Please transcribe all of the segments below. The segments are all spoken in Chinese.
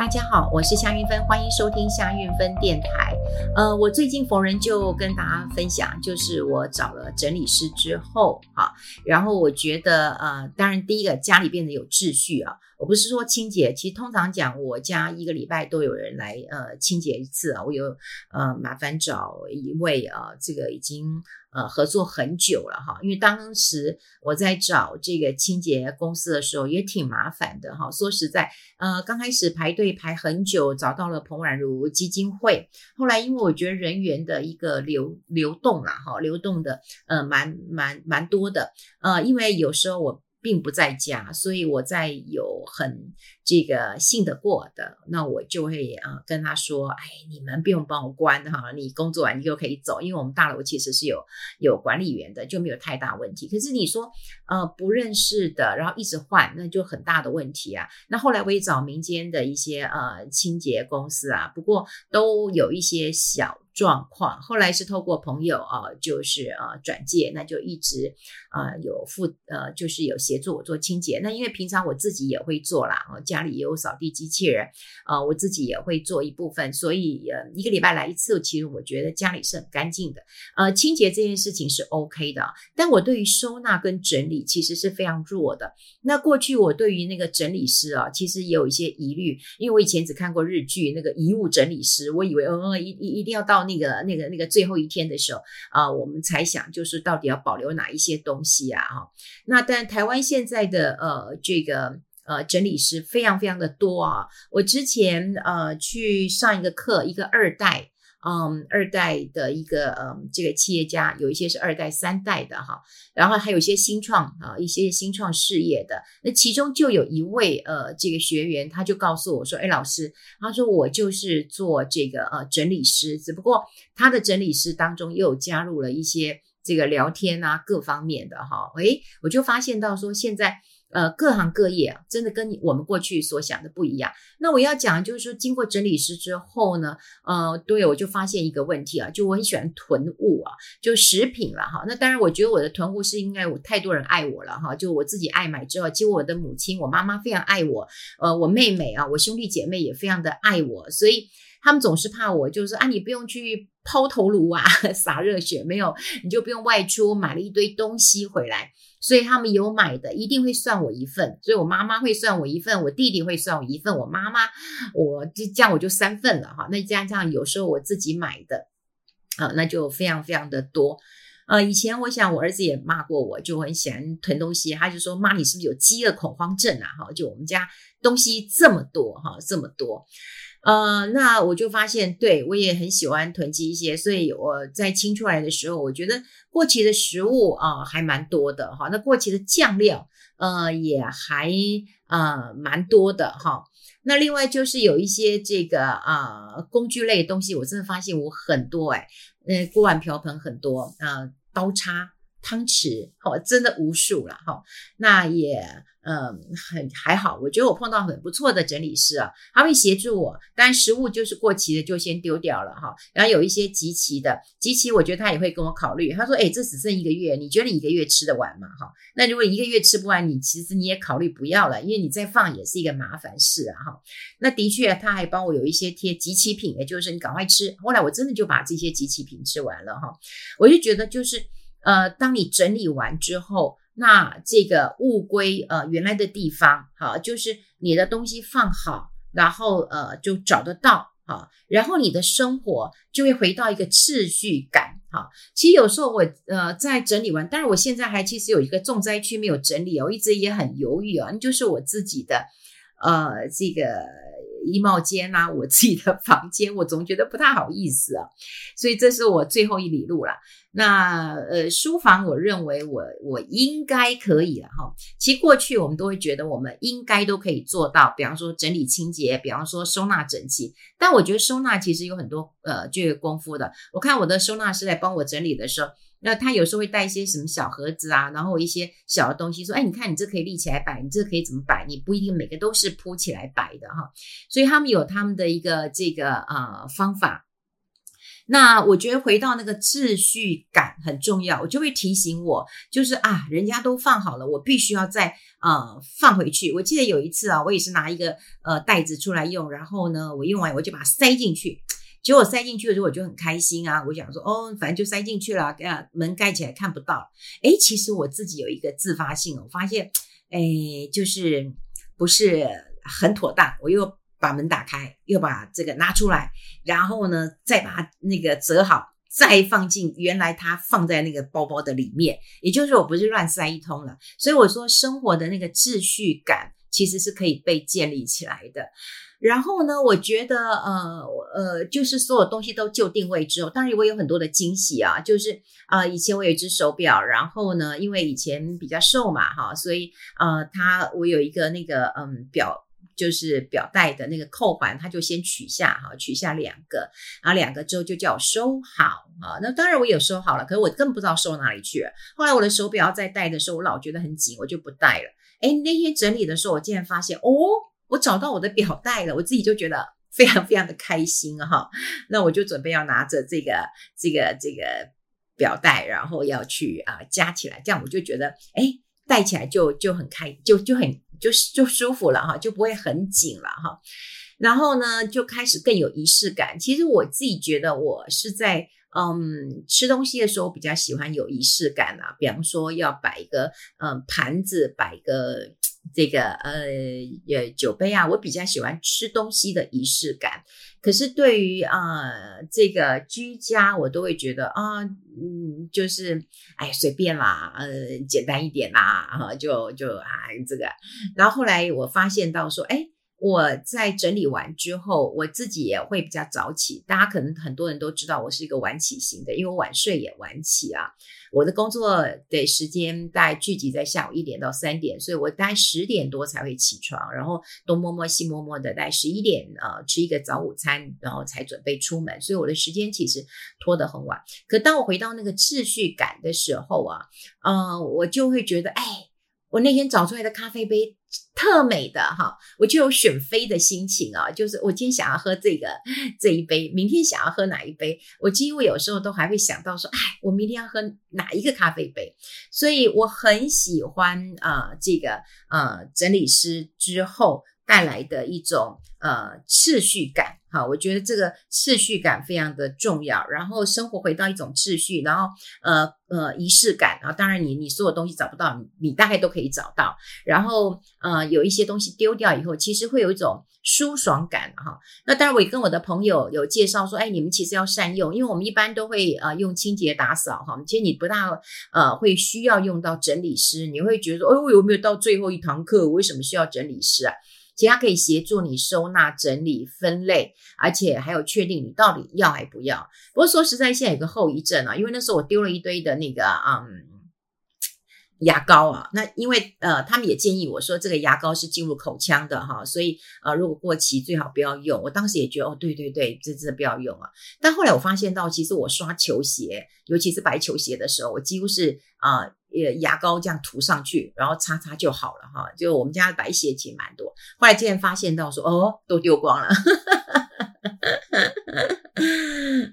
大家好，我是夏韵芬，欢迎收听夏韵芬电台。呃，我最近逢人就跟大家分享，就是我找了整理师之后，哈，然后我觉得，呃，当然第一个家里变得有秩序啊。我不是说清洁，其实通常讲，我家一个礼拜都有人来，呃，清洁一次啊。我有，呃，麻烦找一位啊，这个已经呃合作很久了哈。因为当时我在找这个清洁公司的时候，也挺麻烦的哈。说实在，呃，刚开始排队排很久，找到了彭婉如基金会。后来因为我觉得人员的一个流流动啦，哈，流动的呃蛮蛮蛮多的，呃，因为有时候我。并不在家，所以我在有很这个信得过的，那我就会啊、跟他说，哎，你们不用帮我关哈，你工作完你就可以走，因为我们大楼其实是有有管理员的，就没有太大问题。可是你说呃不认识的，然后一直换，那就很大的问题啊。那后来我也找民间的一些呃清洁公司啊，不过都有一些小。状况，后来是透过朋友啊，就是啊转介，那就一直啊有负呃，就是有协助我做清洁。那因为平常我自己也会做啦，啊家里也有扫地机器人，啊我自己也会做一部分，所以呃一个礼拜来一次，其实我觉得家里是很干净的。呃清洁这件事情是 OK 的，但我对于收纳跟整理其实是非常弱的。那过去我对于那个整理师啊，其实也有一些疑虑，因为我以前只看过日剧那个遗物整理师，我以为嗯一一一定要到。那个、那个、那个最后一天的时候啊、我们才想，就是到底要保留哪一些东东西啊？哈，那但台湾现在的呃这个呃整理师非常非常的多啊。我之前呃去上一个课，一个二代。嗯，二代的一个嗯，这个企业家有一些是二代、三代的哈，然后还有一些新创啊，一些新创事业的。那其中就有一位呃，这个学员他就告诉我说：“哎，老师，他说我就是做这个呃整理师，只不过他的整理师当中又加入了一些这个聊天啊各方面的哈。诶，我就发现到说现在。”呃，各行各业，真的跟你我们过去所想的不一样。那我要讲就是说，经过整理师之后呢，呃，对，我就发现一个问题啊，就我很喜欢囤物啊，就食品了哈。那当然，我觉得我的囤物是应该有太多人爱我了哈。就我自己爱买之后，其实我的母亲、我妈妈非常爱我，呃，我妹妹啊，我兄弟姐妹也非常的爱我，所以他们总是怕我，就是啊，你不用去抛头颅啊，洒热血，没有，你就不用外出买了一堆东西回来。所以他们有买的，一定会算我一份。所以我妈妈会算我一份，我弟弟会算我一份，我妈妈，我就这样我就三份了哈。那这样这样，有时候我自己买的，啊，那就非常非常的多。呃，以前我想我儿子也骂过我，就很喜欢囤东西，他就说妈，你是不是有饥饿恐慌症啊？哈，就我们家东西这么多哈，这么多。呃，那我就发现，对，我也很喜欢囤积一些，所以我在清出来的时候，我觉得过期的食物啊、呃、还蛮多的哈。那过期的酱料，呃，也还呃蛮多的哈。那另外就是有一些这个啊、工具类的东西，我真的发现我很多哎，呃，锅碗瓢盆很多啊、刀叉。汤匙，好，真的无数了哈。那也，嗯，很还好。我觉得我碰到很不错的整理师啊，他会协助我。当然，食物就是过期的就先丢掉了哈。然后有一些即期的，即期我觉得他也会跟我考虑。他说：“诶，这只剩一个月，你觉得你一个月吃得完吗？哈，那如果一个月吃不完，你其实你也考虑不要了，因为你再放也是一个麻烦事啊。哈，那的确，他还帮我有一些贴即期品，也就是你赶快吃。后来我真的就把这些即期品吃完了哈。我就觉得就是。呃，当你整理完之后，那这个物归呃原来的地方，好，就是你的东西放好，然后呃就找得到，好，然后你的生活就会回到一个秩序感，好。其实有时候我呃在整理完，但是我现在还其实有一个重灾区没有整理，我一直也很犹豫啊，就是我自己的呃这个。衣帽间啊，我自己的房间，我总觉得不太好意思啊，所以这是我最后一里路了。那呃，书房，我认为我我应该可以了哈。其实过去我们都会觉得我们应该都可以做到，比方说整理清洁，比方说收纳整齐。但我觉得收纳其实有很多呃这个功夫的。我看我的收纳师来帮我整理的时候。那他有时候会带一些什么小盒子啊，然后一些小的东西，说：“哎，你看你这可以立起来摆，你这可以怎么摆？你不一定每个都是铺起来摆的哈。”所以他们有他们的一个这个呃方法。那我觉得回到那个秩序感很重要，我就会提醒我，就是啊，人家都放好了，我必须要再呃放回去。我记得有一次啊，我也是拿一个呃袋子出来用，然后呢，我用完我就把它塞进去。结果塞进去的时候，我就很开心啊！我想说，哦，反正就塞进去了，啊，门盖起来看不到。诶，其实我自己有一个自发性，我发现，诶，就是不是很妥当。我又把门打开，又把这个拿出来，然后呢，再把它那个折好，再放进原来它放在那个包包的里面。也就是我不是乱塞一通了。所以我说，生活的那个秩序感其实是可以被建立起来的。然后呢，我觉得，呃，呃，就是所有东西都就定位之后，当然我有很多的惊喜啊，就是啊、以前我有一只手表，然后呢，因为以前比较瘦嘛，哈，所以呃，它我有一个那个嗯表，就是表带的那个扣环，它就先取下哈，取下两个，然后两个之后就叫我收好啊，那当然我有收好了，可是我根本不知道收哪里去了。后来我的手表在戴的时候，我老觉得很紧，我就不戴了。诶，那天整理的时候，我竟然发现哦。我找到我的表带了，我自己就觉得非常非常的开心哈。那我就准备要拿着这个这个这个表带，然后要去啊夹起来，这样我就觉得哎，戴起来就就很开，就就很就是就舒服了哈，就不会很紧了哈。然后呢，就开始更有仪式感。其实我自己觉得我是在嗯吃东西的时候比较喜欢有仪式感啊，比方说要摆一个嗯盘子，摆一个。这个呃呃酒杯啊，我比较喜欢吃东西的仪式感。可是对于啊、这个居家，我都会觉得啊嗯就是哎随便啦，呃简单一点啦，哈就就啊这个。然后后来我发现到说，哎。我在整理完之后，我自己也会比较早起。大家可能很多人都知道我是一个晚起型的，因为我晚睡也晚起啊。我的工作的时间大概聚集在下午一点到三点，所以我大概十点多才会起床，然后东摸摸西摸摸的，大概十一点呃吃一个早午餐，然后才准备出门。所以我的时间其实拖得很晚。可当我回到那个秩序感的时候啊，嗯、呃，我就会觉得，哎，我那天找出来的咖啡杯。特美的哈，我就有选妃的心情啊，就是我今天想要喝这个这一杯，明天想要喝哪一杯，我几乎有时候都还会想到说，哎，我明天要喝哪一个咖啡杯，所以我很喜欢啊、这个呃整理师之后带来的一种呃秩序感。好，我觉得这个秩序感非常的重要，然后生活回到一种秩序，然后呃呃仪式感，然后当然你你所有东西找不到，你大概都可以找到，然后呃有一些东西丢掉以后，其实会有一种舒爽感哈。那当然我也跟我的朋友有介绍说，哎，你们其实要善用，因为我们一般都会呃用清洁打扫哈，其实你不大呃会需要用到整理师，你会觉得说，哦，我有没有到最后一堂课？我为什么需要整理师啊？其实它可以协助你收那、整理、分类，而且还有确定你到底要还不要。不过说实在，现在有个后遗症啊，因为那时候我丢了一堆的那个啊牙膏啊，那因为呃他们也建议我说这个牙膏是进入口腔的哈，所以呃如果过期最好不要用。我当时也觉得哦对对对，这真的不要用啊。但后来我发现到，其实我刷球鞋，尤其是白球鞋的时候，我几乎是啊。呃，牙膏这样涂上去，然后擦擦就好了哈。就我们家的白鞋其实蛮多，后来竟然发现到说，哦，都丢光了。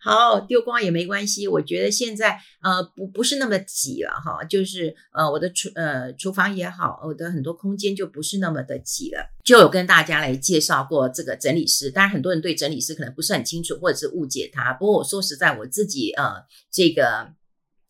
好，丢光也没关系。我觉得现在呃不不是那么挤了哈，就是呃我的厨呃厨房也好，我的很多空间就不是那么的挤了。就有跟大家来介绍过这个整理师，当然很多人对整理师可能不是很清楚，或者是误解他。不过我说实在，我自己呃这个。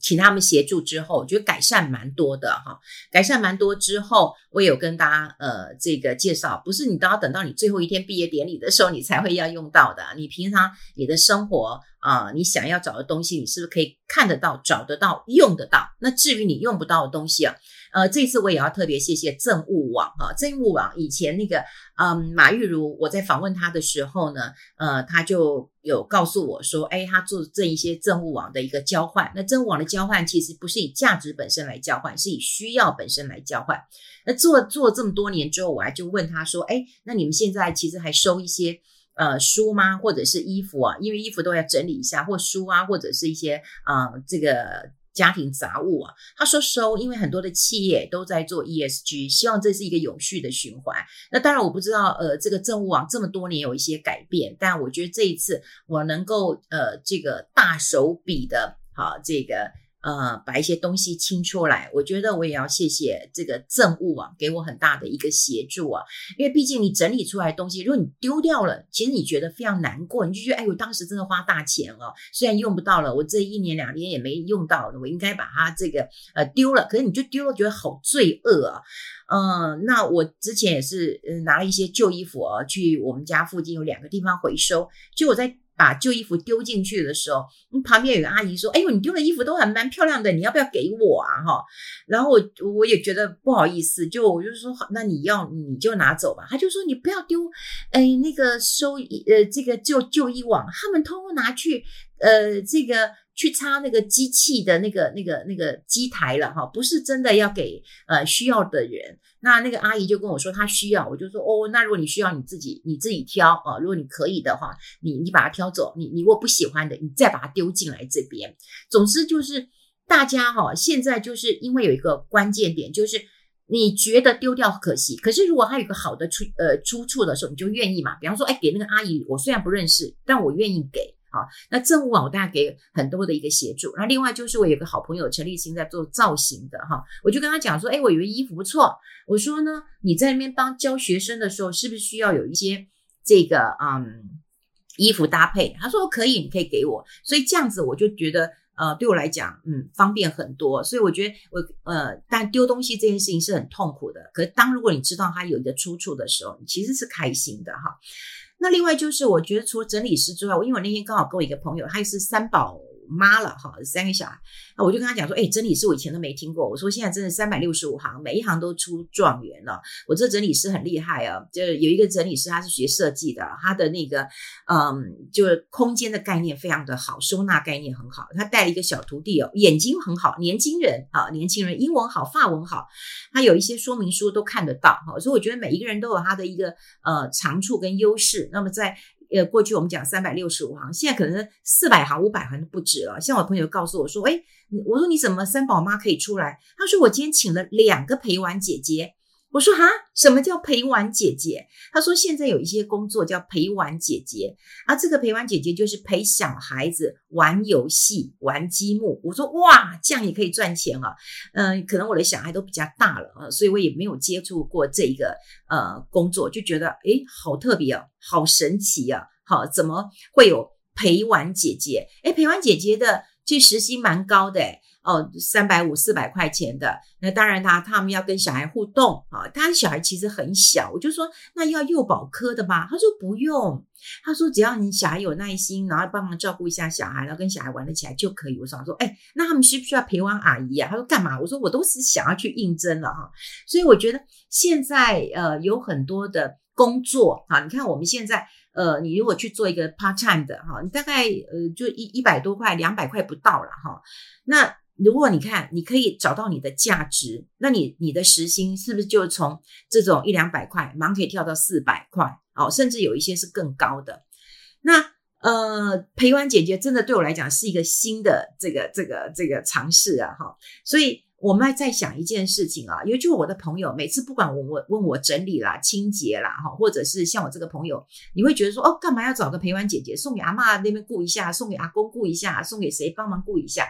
请他们协助之后，我觉得改善蛮多的哈，改善蛮多之后，我有跟大家呃这个介绍，不是你都要等到你最后一天毕业典礼的时候，你才会要用到的。你平常你的生活啊、你想要找的东西，你是不是可以看得到、找得到、用得到？那至于你用不到的东西啊。呃，这次我也要特别谢谢政务网哈，政务网以前那个嗯马玉如，我在访问他的时候呢，呃，他就有告诉我说，哎，他做这一些政务网的一个交换。那政务网的交换其实不是以价值本身来交换，是以需要本身来交换。那做做这么多年之后，我还就问他说，哎，那你们现在其实还收一些呃书吗？或者是衣服啊？因为衣服都要整理一下，或书啊，或者是一些啊、这个。家庭杂物啊，他说收，因为很多的企业都在做 ESG，希望这是一个永续的循环。那当然我不知道，呃，这个政务网这么多年有一些改变，但我觉得这一次我能够呃这个大手笔的，好这个。呃，把一些东西清出来，我觉得我也要谢谢这个政务啊，给我很大的一个协助啊。因为毕竟你整理出来东西，如果你丢掉了，其实你觉得非常难过，你就觉得哎，我当时真的花大钱了，虽然用不到了，我这一年两年也没用到，我应该把它这个呃丢了。可是你就丢了，觉得好罪恶啊。嗯、那我之前也是拿了一些旧衣服啊，去我们家附近有两个地方回收，就我在。把旧衣服丢进去的时候，旁边有个阿姨说：“哎呦，你丢的衣服都还蛮漂亮的，你要不要给我啊？”哈，然后我我也觉得不好意思，就我就说：“，那你要你就拿走吧。”他就说：“你不要丢，哎，那个收呃这个旧旧衣网，他们偷偷拿去呃这个。”去擦那个机器的那个、那个、那个机台了哈，不是真的要给呃需要的人。那那个阿姨就跟我说她需要，我就说哦，那如果你需要你自己你自己挑啊，如果你可以的话，你你把它挑走，你你如果不喜欢的，你再把它丢进来这边。总之就是大家哈，现在就是因为有一个关键点，就是你觉得丢掉可惜，可是如果它有个好的出呃出处的时候，你就愿意嘛。比方说，哎，给那个阿姨，我虽然不认识，但我愿意给。那政务网我大概给很多的一个协助。那另外就是我有个好朋友陈立新在做造型的哈，我就跟他讲说，哎，我以为衣服不错，我说呢，你在那边帮教学生的时候，是不是需要有一些这个嗯衣服搭配？他说可以，你可以给我。所以这样子我就觉得呃对我来讲嗯方便很多。所以我觉得我呃但丢东西这件事情是很痛苦的，可是当如果你知道它有一个出处的时候，你其实是开心的哈。那另外就是，我觉得除了整理师之外，我因为我那天刚好跟我一个朋友，他也是三宝妈了哈，三个小孩，那我就跟他讲说，哎，整理师我以前都没听过，我说现在真的三百六十五行，每一行都出状元了。我这整理师很厉害啊，就有一个整理师他是学设计的，他的那个嗯，就是空间的概念非常的好，收纳概念很好。他带了一个小徒弟哦，眼睛很好，年轻人啊，年轻人英文好，法文好，他有一些说明书都看得到哈，所以我觉得每一个人都有他的一个呃长处跟优势。那么在呃，过去我们讲三百六十五行，现在可能四百行、五百行都不止了。像我朋友告诉我说：“诶，我说你怎么三宝妈可以出来？”他说：“我今天请了两个陪玩姐姐。”我说：“哈，什么叫陪玩姐姐？”他说：“现在有一些工作叫陪玩姐姐，啊，这个陪玩姐姐就是陪小孩子玩游戏、玩积木。”我说：“哇，这样也可以赚钱啊！”嗯，可能我的小孩都比较大了啊，所以我也没有接触过这一个呃工作，就觉得诶，好特别啊。好神奇啊！好，怎么会有陪玩姐姐？诶，陪玩姐姐的这时薪蛮高的诶哦，三百五、四百块钱的。那当然他，他们要跟小孩互动啊。他小孩其实很小，我就说那要幼保科的吧？他说不用，他说只要你小孩有耐心，然后帮忙照顾一下小孩，然后跟小孩玩得起来就可以。我想说，诶，那他们需不需要陪玩阿姨啊？他说干嘛？我说我都是想要去应征了哈。所以我觉得现在呃有很多的。工作啊，你看我们现在，呃，你如果去做一个 part time 的哈，你大概呃就一一百多块，两百块不到了哈。那如果你看，你可以找到你的价值，那你你的时薪是不是就从这种一两百块，马上可以跳到四百块哦，甚至有一些是更高的。那呃，陪玩姐姐真的对我来讲是一个新的这个这个这个尝试啊哈，所以。我们还在想一件事情啊，因为就我的朋友，每次不管我我问我整理啦、清洁啦，哈，或者是像我这个朋友，你会觉得说，哦，干嘛要找个陪玩姐姐送给阿妈那边顾一下，送给阿公顾一下，送给谁帮忙顾一下？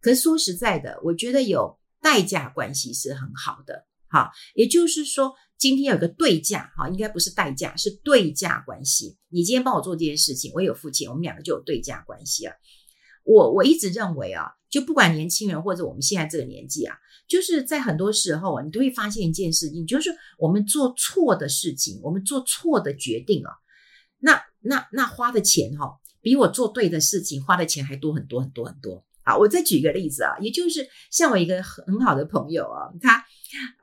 可是说实在的，我觉得有代价关系是很好的，哈，也就是说，今天有个对价，哈，应该不是代价，是对价关系。你今天帮我做这件事情，我有付钱，我们两个就有对价关系了。我我一直认为啊，就不管年轻人或者我们现在这个年纪啊，就是在很多时候啊，你都会发现一件事情，就是我们做错的事情，我们做错的决定啊，那那那花的钱哈、比我做对的事情花的钱还多很多很多很多。啊，我再举一个例子啊，也就是像我一个很好的朋友啊，他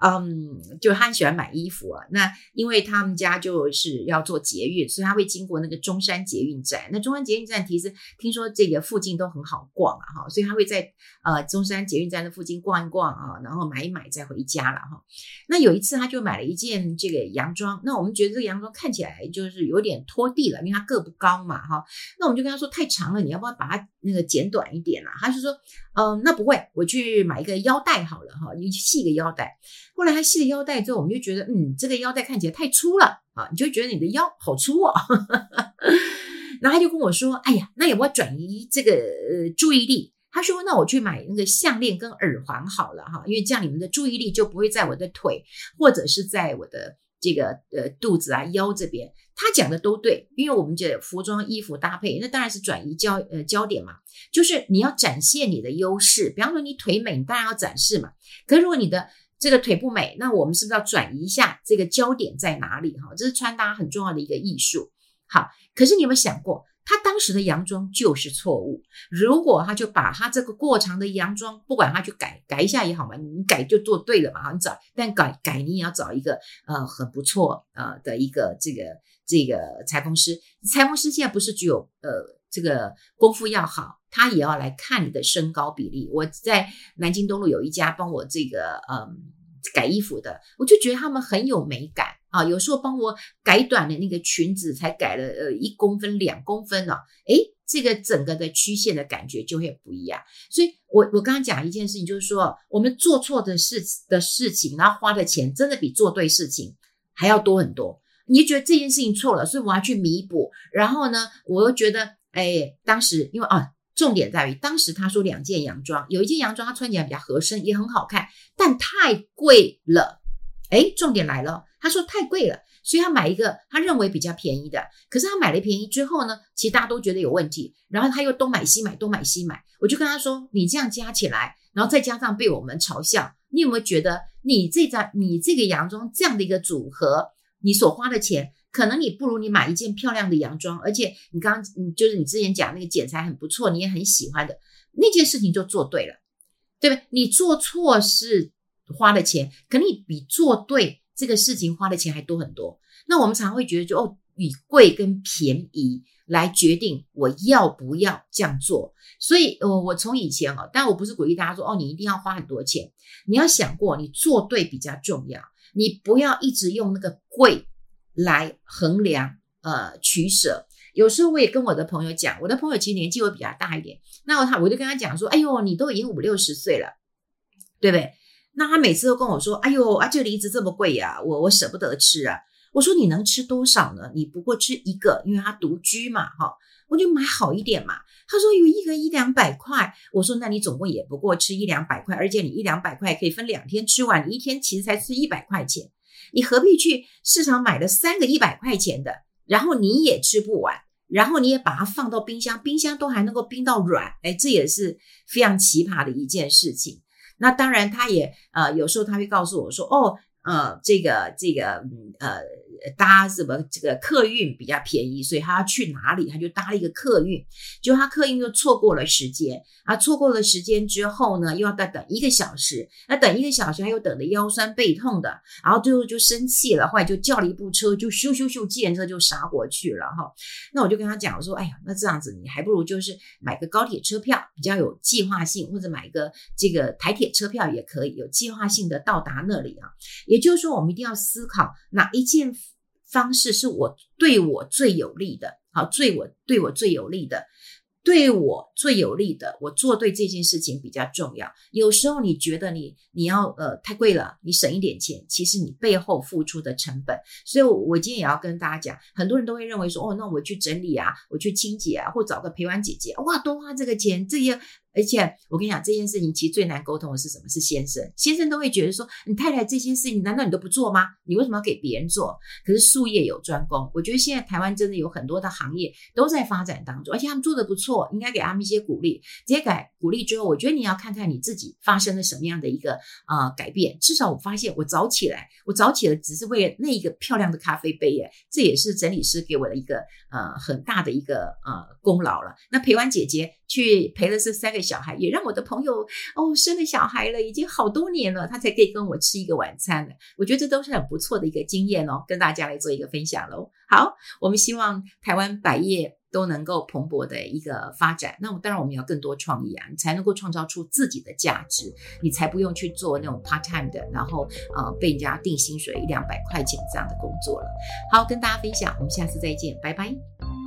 嗯，就他很喜欢买衣服啊。那因为他们家就是要做捷运，所以他会经过那个中山捷运站。那中山捷运站其实听说这个附近都很好逛啊，哈，所以他会在呃中山捷运站的附近逛一逛啊，然后买一买再回家了哈。那有一次他就买了一件这个洋装，那我们觉得这个洋装看起来就是有点拖地了，因为他个不高嘛，哈。那我们就跟他说太长了，你要不要把它那个剪短一点啦？他就说，嗯，那不会，我去买一个腰带好了哈，你系个腰带。后来他系了腰带之后，我们就觉得，嗯，这个腰带看起来太粗了啊，你就觉得你的腰好粗哦。然后他就跟我说，哎呀，那也不要转移这个呃注意力？他说，那我去买那个项链跟耳环好了哈，因为这样你们的注意力就不会在我的腿或者是在我的这个呃肚子啊腰这边。他讲的都对，因为我们这服装衣服搭配，那当然是转移焦呃焦点嘛，就是你要展现你的优势。比方说你腿美，你当然要展示嘛。可是如果你的这个腿不美，那我们是不是要转移一下这个焦点在哪里？哈，这是穿搭很重要的一个艺术。好，可是你有没有想过，他当时的洋装就是错误。如果他就把他这个过长的洋装，不管他去改改一下也好嘛，你改就做对了嘛，你找，但改改你也要找一个呃很不错呃的一个这个。这个裁缝师，裁缝师现在不是只有呃这个功夫要好，他也要来看你的身高比例。我在南京东路有一家帮我这个嗯改衣服的，我就觉得他们很有美感啊。有时候帮我改短的那个裙子，才改了呃一公分两公分呢，啊，诶，这个整个的曲线的感觉就会不一样。所以我我刚刚讲一件事情，就是说我们做错的事的事情，然后花的钱真的比做对事情还要多很多。你就觉得这件事情错了，所以我要去弥补。然后呢，我又觉得，哎，当时因为啊，重点在于当时他说两件洋装，有一件洋装他穿起来比较合身，也很好看，但太贵了。哎，重点来了，他说太贵了，所以他买一个他认为比较便宜的。可是他买了便宜之后呢，其实大家都觉得有问题。然后他又东买西买，东买西买。我就跟他说，你这样加起来，然后再加上被我们嘲笑，你有没有觉得你这张你这个洋装这样的一个组合？你所花的钱，可能你不如你买一件漂亮的洋装，而且你刚刚你就是你之前讲那个剪裁很不错，你也很喜欢的那件事情就做对了，对不对？你做错是花的钱，可能你比做对这个事情花的钱还多很多。那我们常会觉得就哦，以贵跟便宜来决定我要不要这样做。所以，呃，我从以前啊，但我不是鼓励大家说哦，你一定要花很多钱，你要想过你做对比较重要。你不要一直用那个贵来衡量，呃，取舍。有时候我也跟我的朋友讲，我的朋友其实年纪会比较大一点，那他我就跟他讲说，哎呦，你都已经五六十岁了，对不对？那他每次都跟我说，哎呦啊，这梨子这么贵呀，我我舍不得吃啊。我说你能吃多少呢？你不过吃一个，因为他独居嘛，哈。我就买好一点嘛。他说有一个一两百块，我说那你总共也不过吃一两百块，而且你一两百块可以分两天吃完，你一天其实才吃一百块钱，你何必去市场买了三个一百块钱的，然后你也吃不完，然后你也把它放到冰箱，冰箱都还能够冰到软，哎，这也是非常奇葩的一件事情。那当然，他也呃有时候他会告诉我说，哦，呃，这个这个呃。搭什么这个客运比较便宜，所以他要去哪里，他就搭了一个客运。结果他客运又错过了时间啊，错过了时间之后呢，又要再等一个小时。那等一个小时，他又等得腰酸背痛的，然后最后就生气了，后来就叫了一部车，就咻咻咻，计程车就杀过去了哈。那我就跟他讲，我说，哎呀，那这样子你还不如就是买个高铁车票，比较有计划性，或者买个这个台铁车票也可以，有计划性的到达那里啊。也就是说，我们一定要思考哪一件。方式是我对我最有利的，好，对我对我最有利的，对我最有利的，我做对这件事情比较重要。有时候你觉得你你要呃太贵了，你省一点钱，其实你背后付出的成本。所以我，我今天也要跟大家讲，很多人都会认为说，哦，那我去整理啊，我去清洁啊，或找个陪玩姐姐，哇，多花这个钱，这些。而且我跟你讲，这件事情其实最难沟通的是什么？是先生，先生都会觉得说，你太太这些事情难道你都不做吗？你为什么要给别人做？可是术业有专攻，我觉得现在台湾真的有很多的行业都在发展当中，而且他们做得不错，应该给他们一些鼓励。这些改鼓励之后，我觉得你要看看你自己发生了什么样的一个啊、呃、改变。至少我发现，我早起来，我早起来只是为了那一个漂亮的咖啡杯耶，这也是整理师给我的一个呃很大的一个呃功劳了。那陪玩姐姐去陪了这三个小孩，也让我的朋友哦生了小孩了，已经好多年了，他才可以跟我吃一个晚餐了。我觉得这都是很不错的一个经验哦，跟大家来做一个分享喽。好，我们希望台湾百业都能够蓬勃的一个发展。那当然我们要更多创意啊，你才能够创造出自己的价值，你才不用去做那种 part time 的，然后呃被人家定薪水一两百块钱这样的工作了。好，跟大家分享，我们下次再见，拜拜。